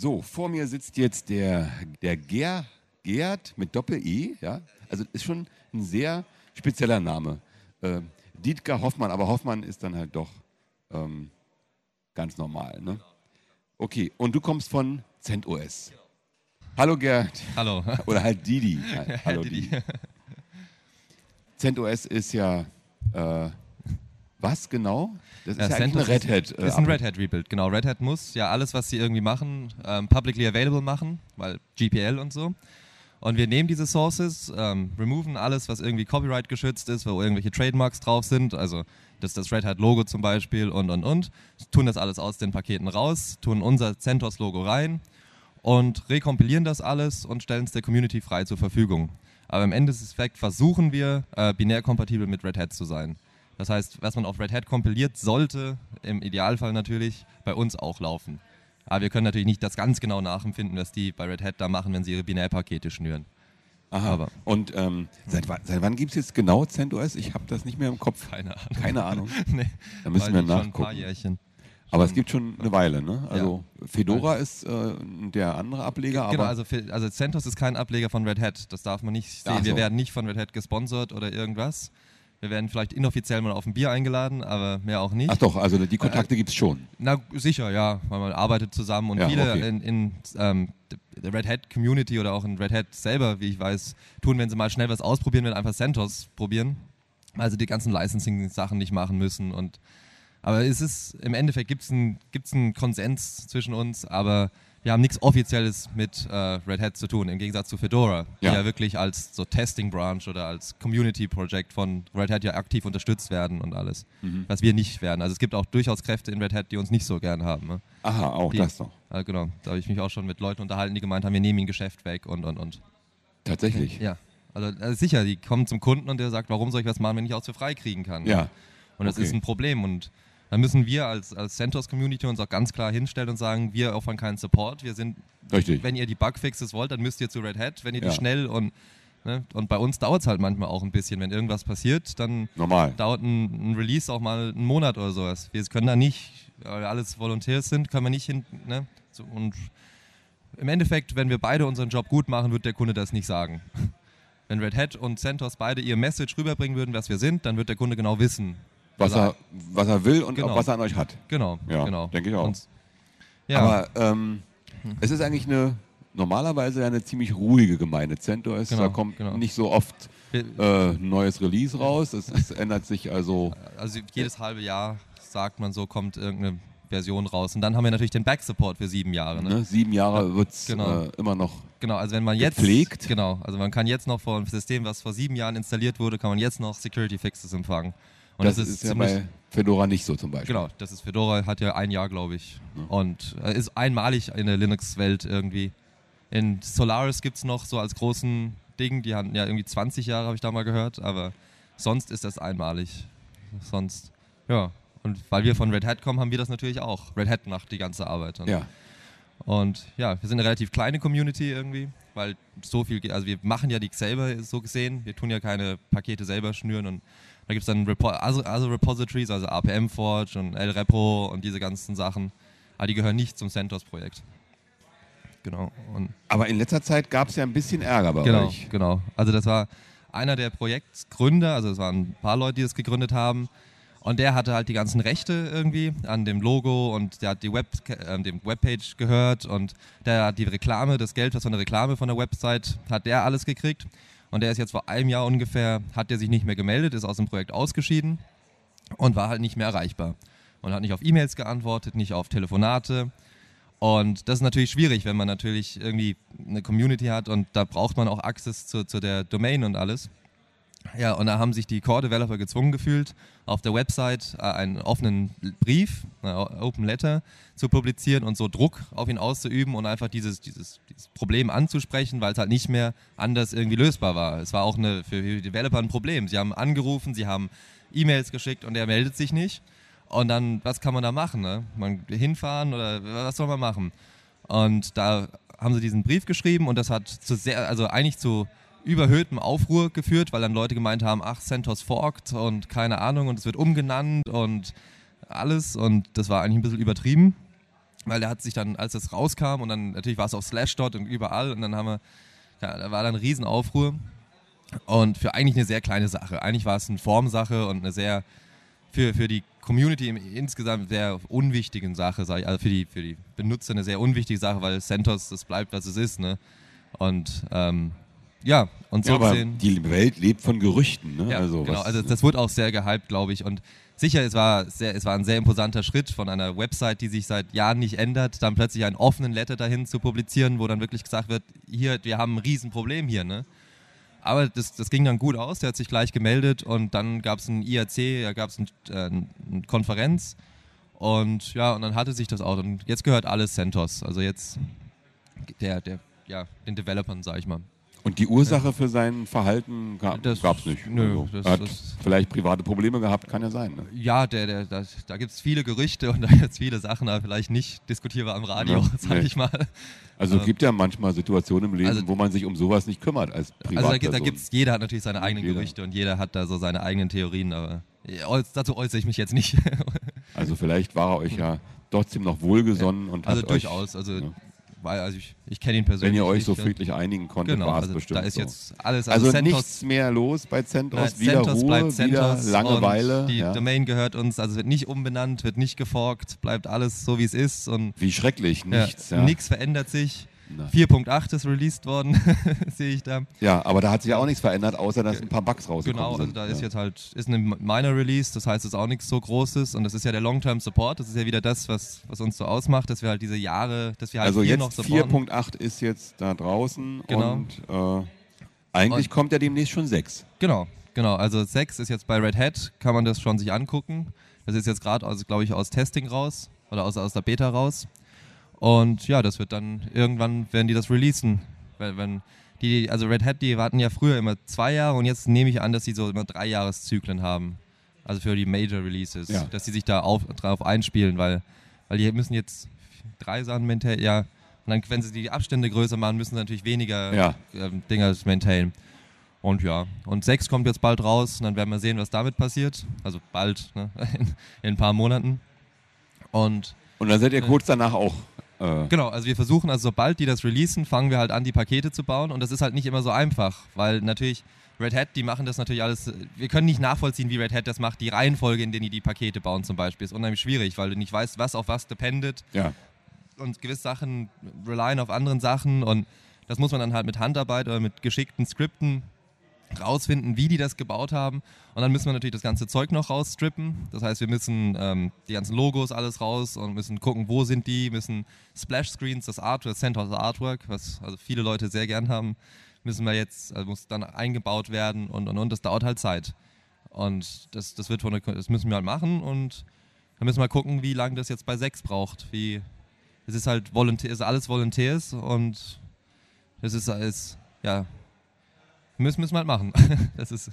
So, vor mir sitzt jetzt der, der Ger, Gerd mit Doppel-E, ja. Also ist schon ein sehr spezieller Name. Äh, Dietger Hoffmann, aber Hoffmann ist dann halt doch ähm, ganz normal, ne? Okay, und du kommst von CentOS. Hallo Gerd. Hallo. Oder halt Didi. Hallo Didi. CentOS ist ja äh, was genau? Das ist ja, ja eigentlich ein Red Hat. Äh, ist ein Red Hat Rebuild, genau. Red Hat muss ja alles, was sie irgendwie machen, ähm, publicly available machen, weil GPL und so. Und wir nehmen diese Sources, ähm, removen alles, was irgendwie Copyright geschützt ist, wo irgendwelche Trademarks drauf sind, also das, das Red Hat Logo zum Beispiel und und und, tun das alles aus den Paketen raus, tun unser CentOS Logo rein und rekompilieren das alles und stellen es der Community frei zur Verfügung. Aber im Endeffekt versuchen wir, äh, binär kompatibel mit Red Hat zu sein. Das heißt, was man auf Red Hat kompiliert, sollte im Idealfall natürlich bei uns auch laufen. Aber wir können natürlich nicht das ganz genau nachempfinden, was die bei Red Hat da machen, wenn sie ihre Binärpakete schnüren. Aha. Aber Und ähm, seit, seit, wann gibt es jetzt genau CentOS? Ich habe das nicht mehr im Kopf. Keine Ahnung. Keine Ahnung. nee. Da müssen wir nachgucken. Schon ein paar Jährchen. Aber es gibt schon eine Weile, ne? Also ja. Fedora ist äh, der andere Ableger. Genau, also, also CentOS ist kein Ableger von Red Hat. Das darf man nicht sehen. So. Wir werden nicht von Red Hat gesponsert oder irgendwas. Wir werden vielleicht inoffiziell mal auf ein Bier eingeladen, aber mehr auch nicht. Ach doch, also die Kontakte äh, gibt es schon. Na sicher, ja, weil man arbeitet zusammen und ja, viele okay. in, in ähm, der Red Hat Community oder auch in Red Hat selber, wie ich weiß, tun, wenn sie mal schnell was ausprobieren, wenn einfach CentOS probieren. Also die ganzen Licensing-Sachen nicht machen müssen. Und, aber es ist, im Endeffekt gibt es einen einen Konsens zwischen uns, aber wir haben nichts Offizielles mit äh, Red Hat zu tun, im Gegensatz zu Fedora, ja. die ja wirklich als so Testing Branch oder als Community Project von Red Hat ja aktiv unterstützt werden und alles, mhm. was wir nicht werden. Also es gibt auch durchaus Kräfte in Red Hat, die uns nicht so gern haben. Ne? Aha, auch die, das noch. Äh, genau, da habe ich mich auch schon mit Leuten unterhalten, die gemeint haben, wir nehmen ihnen Geschäft weg und und und. Tatsächlich? Ja. Also, also sicher, die kommen zum Kunden und der sagt, warum soll ich was machen, wenn ich auch für frei kriegen kann? Ja. Und das okay. ist ein Problem und dann müssen wir als, als CentOS-Community uns auch ganz klar hinstellen und sagen, wir opfern keinen Support. Wir sind, Richtig. wenn ihr die Bugfixes wollt, dann müsst ihr zu Red Hat. Wenn ihr ja. die schnell und Ne? Und bei uns dauert es halt manchmal auch ein bisschen. Wenn irgendwas passiert, dann Normal. dauert ein, ein, Release auch mal einen Monat oder sowas. Wir können da nicht, weil wir alles Volunteers sind, können wir nicht hin. Ne? So, und im Endeffekt, wenn wir beide unseren Job gut machen, wird der Kunde das nicht sagen. Wenn Red Hat und CentOS beide ihr Message rüberbringen würden, was wir sind, dann wird der Kunde genau wissen, was, er, was er will und genau. was er an euch hat. Genau, ja, genau. Denke ich auch. Und, ja. Aber ähm, es ist eigentlich eine normalerweise eine ziemlich ruhige Gemeinde. CentOS, genau, da kommt genau. nicht so oft äh, neues Release raus. Es, es, ändert sich also. Also jedes halbe Jahr sagt man so, kommt irgendeine Version raus. Und dann haben wir natürlich den Back-Support für sieben Jahre. Ne? Ne? Sieben Jahre ja, wird es genau. äh, immer noch. Genau, also wenn man jetzt. Gepflegt. Genau, also man kann jetzt noch vor einem System, was vor sieben Jahren installiert wurde, kann man jetzt noch Security Fixes empfangen. Und das, das ist, ist ja bei Fedora nicht so zum Beispiel. Genau, das ist Fedora, hat ja ein Jahr, glaube ich. Ja. Und äh, ist einmalig in der Linux-Welt irgendwie. In Solaris gibt es noch so als großen Ding, die hatten ja irgendwie 20 Jahre, habe ich da mal gehört, aber sonst ist das einmalig. Sonst, ja. Und weil wir von Red Hat kommen, haben wir das natürlich auch. Red Hat macht die ganze Arbeit. Und ja. Und ja, wir sind eine relativ kleine Community irgendwie, weil so viel, also wir machen ja die selber so gesehen, wir tun ja keine Pakete selber schnüren und da gibt es dann Repo also, also Repositories, also APM Forge und LRepo und diese ganzen Sachen. Aber die gehören nicht zum CentOS-Projekt. Genau. Und Aber in letzter Zeit gab es ja ein bisschen Ärger bei genau, euch. Genau. Also das war einer der Projektgründer, also es waren ein paar Leute, die das gegründet haben. Und der hatte halt die ganzen Rechte irgendwie an dem Logo und der hat die Web, äh, dem Webpage gehört und der hat die Reklame, das Geld, was von der Reklame von der Website, hat der alles gekriegt. Und der ist jetzt vor einem Jahr ungefähr, hat der sich nicht mehr gemeldet, ist aus dem Projekt ausgeschieden und war halt nicht mehr erreichbar. Und hat nicht auf E-Mails geantwortet, nicht auf Telefonate. Und das ist natürlich schwierig, wenn man natürlich irgendwie eine Community hat und da braucht man auch Access zu, zu der Domain und alles. Ja, und da haben sich die Core-Developer gezwungen gefühlt, auf der Website äh, einen offenen Brief, eine Open Letter, zu publizieren und so Druck auf ihn auszuüben und einfach dieses, dieses, dieses Problem anzusprechen, weil es halt nicht mehr anders irgendwie lösbar war. Es war auch eine, für die Developer ein Problem. Sie haben angerufen, sie haben E-Mails geschickt und er meldet sich nicht. Und dann, was kann man da machen? Ne? Man hinfahren oder was soll man machen? Und da haben sie diesen Brief geschrieben und das hat zu sehr, also eigentlich zu überhöhtem Aufruhr geführt, weil dann Leute gemeint haben, ach, CentOS forkt und keine Ahnung und es wird umgenannt und alles und das war eigentlich ein bisschen übertrieben. weil der hat sich dann, als es rauskam und dann natürlich war es auf Slashdot und überall und dann haben wir, ja, da war dann ein Riesenaufruhr und für eigentlich eine sehr kleine Sache. Eigentlich war es eine Formsache und eine sehr, für, für die Community insgesamt sehr unwichtigen Sache, sag ich, also für die, für die Benutzer eine sehr unwichtige Sache, weil CentOS, das bleibt, was es ist, ne? Und ähm, ja, und so ja, gesehen. die Welt lebt von Gerüchten. Ne? Ja, also, genau. Also das wurde auch sehr gehypt, glaube ich. Und sicher, es war, sehr, es war ein sehr imposanter Schritt von einer Website, die sich seit Jahren nicht ändert, dann plötzlich einen offenen Letter dahin zu publizieren, wo dann wirklich gesagt wird, hier, wir haben ein Riesenproblem hier. Ne? Aber das, das ging dann gut aus, der hat sich gleich gemeldet und dann gab es ein IRC, da gab es ein, äh, eine Konferenz und ja, und dann hatte sich das auch. Und jetzt gehört alles CentOS. Also jetzt der, der, ja, den Developern, sag ich mal. Und die Ursache für sein Verhalten gab Das- es nicht. nö, also, das- er hat das- vielleicht private Probleme gehabt, kann ja sein. Ne? Ja, der, der, da, da gibt es viele Gerüchte und da gibt es viele Sachen, aber vielleicht nicht diskutierbar am Radio, Ja, sag nee. ich mal. Also es Ähm, gibt ja manchmal Situationen im Leben, also- wo man sich um sowas nicht kümmert als Also da, Privatperson. gibt- da gibt's, jeder hat natürlich seine eigenen Jeder. Gerüchte und jeder hat da so seine eigenen Theorien, aber ja, dazu äußere ich mich jetzt nicht. also vielleicht war er euch ja trotzdem noch wohlgesonnen und also hat durchaus, euch, also, ja. Weil, also ich, ich kenne ihn persönlich. wenn ihr euch so ja. friedlich einigen konntet, Genau, war es also bestimmt da ist so. jetzt alles, also CentOS- nichts mehr los bei CentOS, Nein, wieder CentOS Ruhe, bleibt wieder CentOS Langeweile. Und die ja. Domain gehört uns, also wird nicht umbenannt, wird nicht geforkt, bleibt alles so wie es ist und Wie schrecklich, ja, nichts. Ja, nichts verändert sich. Na. 4.8 ist released worden, sehe ich da. ja, aber da hat sich ja auch nichts verändert, außer dass ein paar Bugs rausgekommen Genau, also sind. da ja. ist jetzt halt ist eine Minor Release, das heißt, es ist auch nichts so Großes und das ist ja der Long-Term Support, das ist ja wieder das, was, was uns so ausmacht, dass wir halt diese Jahre, dass wir halt Also hier noch supporten. 4.8 ist jetzt da draußen Genau. und äh, eigentlich Und- kommt ja demnächst schon 6. Genau, genau. Also 6 ist jetzt bei Red Hat, kann man das schon sich angucken. Das ist jetzt gerade, also, glaube ich, aus Testing raus oder aus, aus der Beta raus. Und ja, das wird dann irgendwann, werden die das releasen. Wenn, wenn die, also Red Hat, die warten ja früher immer zwei Jahre und jetzt nehme ich an, dass sie so immer drei Jahreszyklen haben. Also für die Major Releases, Ja. dass sie sich da auf, drauf einspielen, weil, weil die müssen jetzt drei Sachen maintainen, ja. Und dann, wenn sie die Abstände größer machen, müssen sie natürlich weniger Ja. ähm, Dinger maintainen. Und ja, und 6 kommt jetzt bald raus und dann werden wir sehen, was damit passiert. Also bald, ne? in, in ein paar Monaten. Und Und dann seid ihr kurz danach auch. Äh, genau, also wir versuchen, also sobald die das releasen, fangen wir halt an, die Pakete zu bauen. Und das ist halt nicht immer so einfach, weil natürlich Red Hat, die machen das natürlich alles. Wir können nicht nachvollziehen, wie Red Hat das macht. Die Reihenfolge, in der die die Pakete bauen zum Beispiel, ist unheimlich schwierig, weil du nicht weißt, was auf was dependet. ja. und gewisse Sachen relyen auf anderen Sachen und das muss man dann halt mit Handarbeit oder mit geschickten Skripten rausfinden, wie die das gebaut haben. Und dann müssen wir natürlich das ganze Zeug noch rausstrippen. Das heißt, wir müssen ähm, die ganzen Logos alles raus und müssen gucken, wo sind die, müssen Splash Screens, das Artwork, CentOS Artwork, was also viele Leute sehr gern haben, müssen wir jetzt, also muss dann eingebaut werden und und und. Das dauert halt Zeit. Und das, das wird von der, das müssen wir halt machen und dann müssen wir gucken, wie lange das jetzt bei 6 braucht. Wie, es ist halt Volontär, ist alles Volunteers und das ist alles, ja, müssen, müssen wir halt machen. Das ist,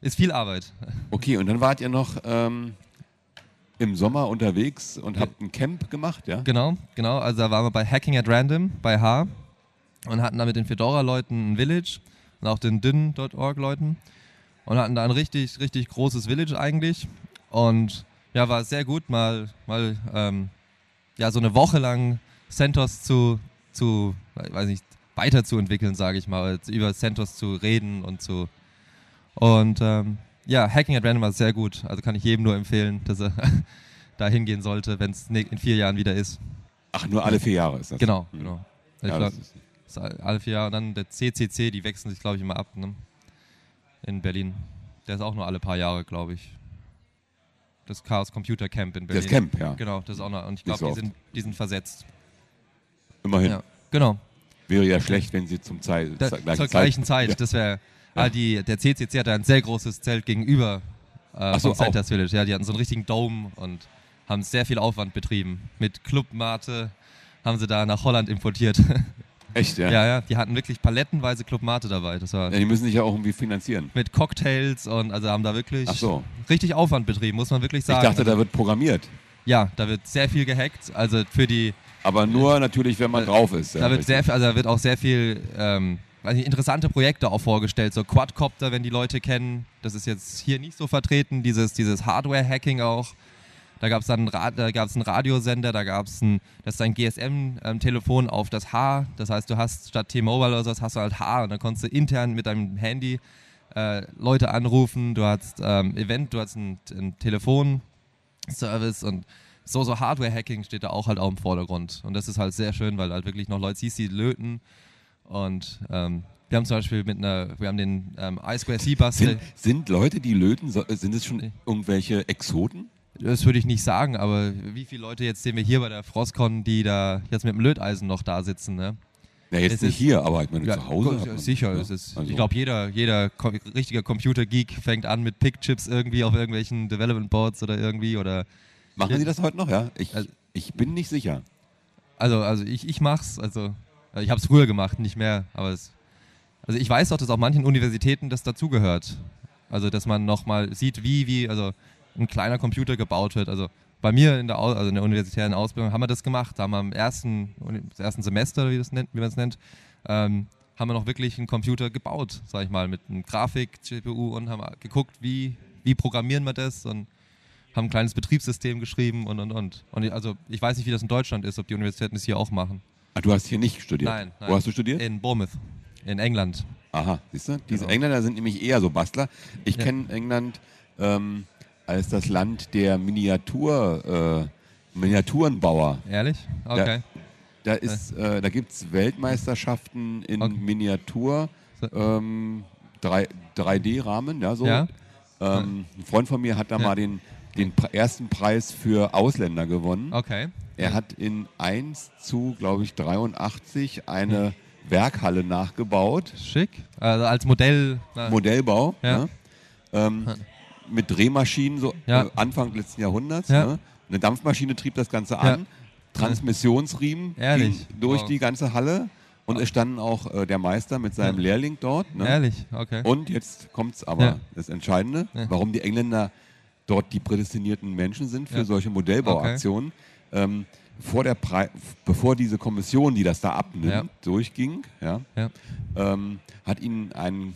ist viel Arbeit. Okay, und dann wart ihr noch ähm, im Sommer unterwegs und habt ein Camp gemacht, ja? Genau, genau. Also da waren wir bei Hacking at Random bei H und hatten da mit den Fedora-Leuten ein Village und auch den Dyn.org-Leuten und hatten da ein richtig, richtig großes Village eigentlich. Und ja, war sehr gut, mal, mal ähm, ja, so eine Woche lang CentOS zu, zu weiß nicht, weiterzuentwickeln, sage ich mal, über CentOS zu reden und zu. Und ähm, ja, Hacking at Random war sehr gut. Also kann ich jedem nur empfehlen, dass er da hingehen sollte, wenn es in vier Jahren wieder ist. Ach, nur alle vier Jahre ist das. Genau, Hm. genau. Ich Ja, glaub, alle vier Jahre. Und dann der CCC, die wechseln sich, glaube ich, immer ab. Ne? In Berlin. Der ist auch nur alle paar Jahre, glaube ich. Das Chaos Computer Camp in Berlin. das Camp, ja. Genau, das ist auch noch. Und ich glaube, so die, sind, die sind versetzt. Immerhin. Ja, genau. Wäre ja schlecht, wenn sie zum Zeit, Da, zur gleichen zur Zeit. gleichen Zeit. Ja. Das wäre. Ja. Ah, die, der CCC hatte ein sehr großes Zelt gegenüber äh, so, Centers Village. Ja, die hatten so einen richtigen Dome und haben sehr viel Aufwand betrieben. Mit Clubmate haben sie da nach Holland importiert. Echt, ja? ja, ja, die hatten wirklich palettenweise Clubmate dabei. Das war Ja, Die müssen sich ja auch irgendwie finanzieren. mit Cocktails und also haben da wirklich so. richtig Aufwand betrieben, muss man wirklich Ich sagen. dachte, also, da wird programmiert. ja, da wird sehr viel gehackt. Also für die, Aber nur natürlich, wenn man Da- drauf ist. da wird sehr also da wird auch sehr viel ähm, nicht, interessante Projekte auch vorgestellt. So Quadcopter, wenn die Leute kennen, das ist jetzt hier nicht so vertreten. Dieses, dieses Hardware-Hacking auch. Da gab es dann da gab's einen Radiosender, da gab es ein, das ist ein GSM-Telefon ähm, auf das H. Das heißt, du hast statt T-Mobile oder sowas hast du halt H und dann konntest du intern mit deinem Handy äh, Leute anrufen. Du hast ähm, Event, du hast einen, einen Telefonservice und so, so Hardware-Hacking steht da auch halt auch im Vordergrund. Und das ist halt sehr schön, weil halt wirklich noch Leute siehst, die löten. Und ähm, wir haben zum Beispiel mit einer, wir haben den ähm, I2C-Bus. Sind, sind Leute, die löten, sind es schon irgendwelche Exoten? Das würde ich nicht sagen, aber wie viele Leute jetzt sehen wir hier bei der Frostcon, die da jetzt mit dem Löteisen noch da sitzen, ne? Ja, jetzt es nicht ist, hier, aber ich meine zu Hause. Man, sicher, ja, ist, also. ich glaube, jeder, jeder richtiger Computer-Geek fängt an mit Pick-Chips irgendwie auf irgendwelchen Development-Boards oder irgendwie oder. Machen Sie das heute noch, ja? Ich, also, ich bin nicht sicher. Also, also ich, ich mach's, also ich habe es früher gemacht, nicht mehr, aber es, also ich weiß auch, dass auch manchen Universitäten das dazugehört. Also dass man nochmal sieht, wie, wie, also ein kleiner Computer gebaut wird. Also bei mir in der, also in der universitären Ausbildung haben wir das gemacht. Da haben wir im ersten, ersten Semester, wie, das nennt, wie man es nennt, ähm, haben wir noch wirklich einen Computer gebaut, sag ich mal, mit einem Grafik, GPU und haben geguckt, wie, wie programmieren wir das und haben ein kleines Betriebssystem geschrieben und und und. Und also ich weiß nicht, wie das in Deutschland ist, ob die Universitäten das hier auch machen. Ah, du hast hier nicht studiert? Nein, nein. Wo hast du studiert? In Bournemouth, in England. Aha, siehst du? Diese genau. Engländer sind nämlich eher so Bastler. Ich ja. kenne England ähm, als das Land der Miniatur, äh, Miniaturenbauer. Ehrlich? Okay. Da, da, äh, da gibt es Weltmeisterschaften in okay. Miniatur, ähm, 3D-Rahmen, ja, so. Ja? Ähm, ein Freund von mir hat da ja. mal den, den ersten Preis für Ausländer gewonnen. Okay. Er hat in 1 zu, glaube ich, 83 eine. Werkhalle nachgebaut. Schick. Also als Modell. Modellbau. Ja. Ne? Ähm, mit Drehmaschinen, so ja. äh, Anfang letzten Jahrhunderts. Ja. Ne? Eine Dampfmaschine trieb das Ganze an. Transmissionsriemen Ehrlich? durch wow. die ganze Halle. Und es standen auch äh, der Meister mit seinem Lehrling dort. Ne? Ehrlich, okay. Und jetzt kommt es aber, das Entscheidende, warum die Engländer dort die prädestinierten Menschen sind für solche Modellbauaktionen. Okay. Ähm, vor der bevor diese Kommission, die das da abnimmt, ja. durchging, ja, ja. Ähm, hat ihnen ein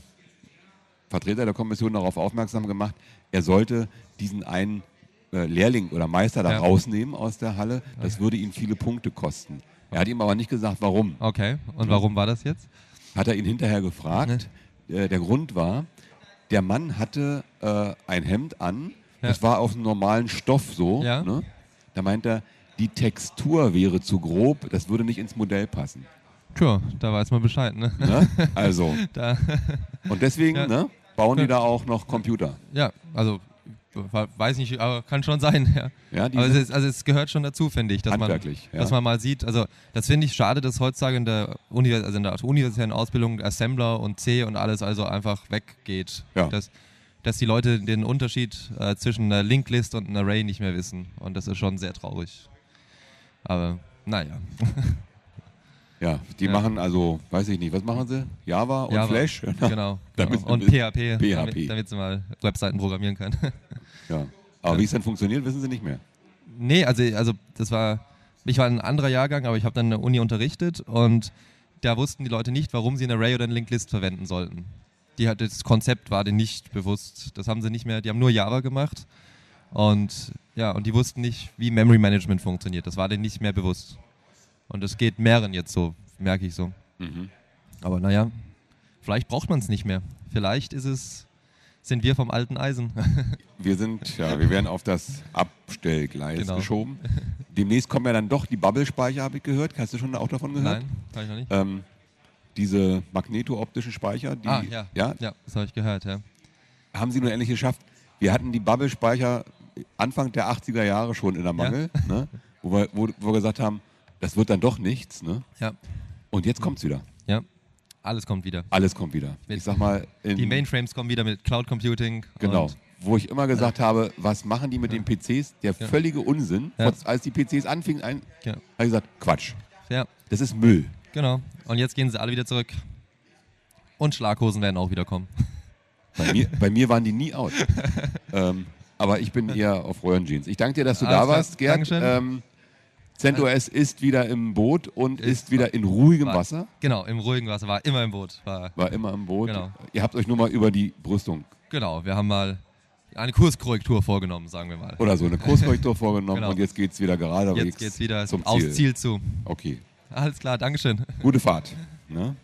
Vertreter der Kommission darauf aufmerksam gemacht, er sollte diesen einen äh, Lehrling oder Meister da ja. rausnehmen aus der Halle. Das okay. würde ihn viele Punkte kosten. Er hat ihm aber nicht gesagt, warum. Okay, und warum war das jetzt? Hat er ihn hinterher gefragt. Äh, der Grund war, der Mann hatte äh, ein Hemd an, ja. das war auf einem normalen Stoff so. Ja. Ne? Da meint er, die Textur wäre zu grob, das würde nicht ins Modell passen. Tja, da weiß man Bescheid, ne? ne? Also. Und deswegen, ja. ne? Bauen die da auch noch Computer? Ja, also weiß nicht, aber kann schon sein. Ja. ja aber es, ist, also es gehört schon dazu, finde ich, dass man, ja. dass man mal sieht. Also das finde ich schade, dass heutzutage in der, Uni, also in der universitären Ausbildung Assembler und C und alles also einfach weggeht. Ja. Dass, dass die Leute den Unterschied äh, zwischen einer Linklist und einem Array nicht mehr wissen. Und das ist schon sehr traurig. Aber naja. Ja, die ja. machen also, weiß ich nicht, was machen sie? Java und Java, Flash? Genau. genau. Und PHP, PHP. Damit, damit, sie mal Webseiten programmieren können. ja. Aber wie es dann funktioniert, wissen sie nicht mehr. Nee, also, also das war, ich war ein anderer Jahrgang, aber ich habe dann in der Uni unterrichtet und da wussten die Leute nicht, warum sie ein Array oder eine Linklist verwenden sollten. Die hat, das Konzept war denen nicht bewusst. Das haben sie nicht mehr, die haben nur Java gemacht und ja, und die wussten nicht, wie Memory Management funktioniert. Das war denen nicht mehr bewusst. Und es geht mehreren jetzt so, merke ich so. Mhm. Aber naja, vielleicht braucht man es nicht mehr. Vielleicht ist es, sind wir vom alten Eisen. wir sind, ja, wir werden auf das Abstellgleis genau. geschoben. Demnächst kommen ja dann doch die Bubble-Speicher, habe ich gehört. Hast du schon auch davon gehört? Nein, habe ich noch nicht. Ähm, diese magneto-optischen Speicher, die, ah, ja. ja, ja das habe ich gehört, ja. Haben sie nur endlich geschafft. Wir hatten die Bubble-Speicher Anfang der 80er Jahre schon in der Mangel, ja. ne? wo, wir, wo, wo wir gesagt haben, das wird dann doch nichts. Ne? Ja. Und jetzt kommt es wieder. Ja. Alles kommt wieder. Alles kommt wieder. Mit ich sag mal. die Mainframes kommen wieder mit Cloud Computing. Genau. Wo ich immer gesagt ja. habe, was machen die mit ja. den PCs? Der völlige Unsinn. Als die PCs anfingen, ein, habe ich gesagt, Quatsch. Ja. Das ist Müll. Genau. Und jetzt gehen sie alle wieder zurück. Und Schlaghosen werden auch wieder kommen. Bei mir, bei mir waren die nie out. ähm, aber ich bin eher auf Röhrenjeans. Ich danke dir, dass du Alles da warst, Gerd. Ähm, CentOS ist wieder im Boot und ist, ist wieder in ruhigem war, Wasser. Genau, im ruhigen Wasser, war immer im Boot. War, war immer im Boot. Genau. Ihr habt euch nur mal über die Brüstung. Genau, wir haben mal eine Kurskorrektur vorgenommen, sagen wir mal. Oder so eine Kurskorrektur vorgenommen Genau. und jetzt geht es wieder geradewegs Jetzt geht's wieder zum aufs Ziel. Ziel zu. Okay, Alles klar, Dankeschön. gute Fahrt. Ne?